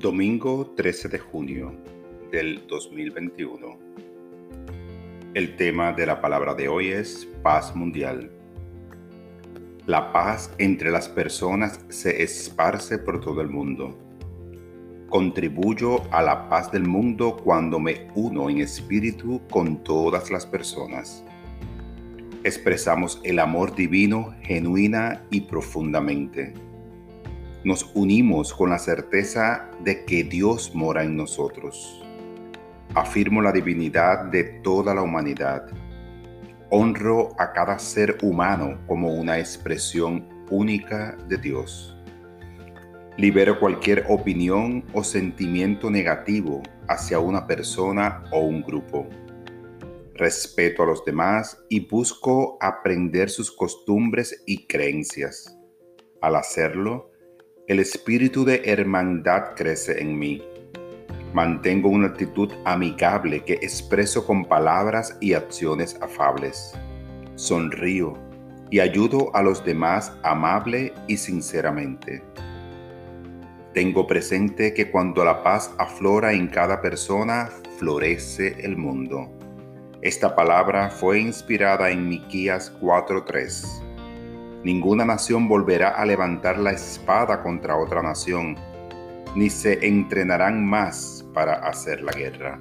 Domingo 13 de junio del 2021. El tema de la palabra de hoy es paz mundial. La paz entre las personas se esparce por todo el mundo. Contribuyo a la paz del mundo cuando me uno en espíritu con todas las personas. Expresamos el amor divino genuina y profundamente nos unimos con la certeza de que Dios mora en nosotros. Afirmo la divinidad de toda la humanidad. Honro a cada ser humano como una expresión única de Dios. Libero cualquier opinión o sentimiento negativo hacia una persona o un grupo. Respeto a los demás y busco aprender sus costumbres y creencias. Al hacerlo, el espíritu de hermandad crece en mí. Mantengo una actitud amigable que expreso con palabras y acciones afables. Sonrío y ayudo a los demás amable y sinceramente. Tengo presente que cuando la paz aflora en cada persona, florece el mundo. Esta palabra fue inspirada en Miquías 4:3 Ninguna nación volverá a levantar la espada contra otra nación, ni se entrenarán más para hacer la guerra.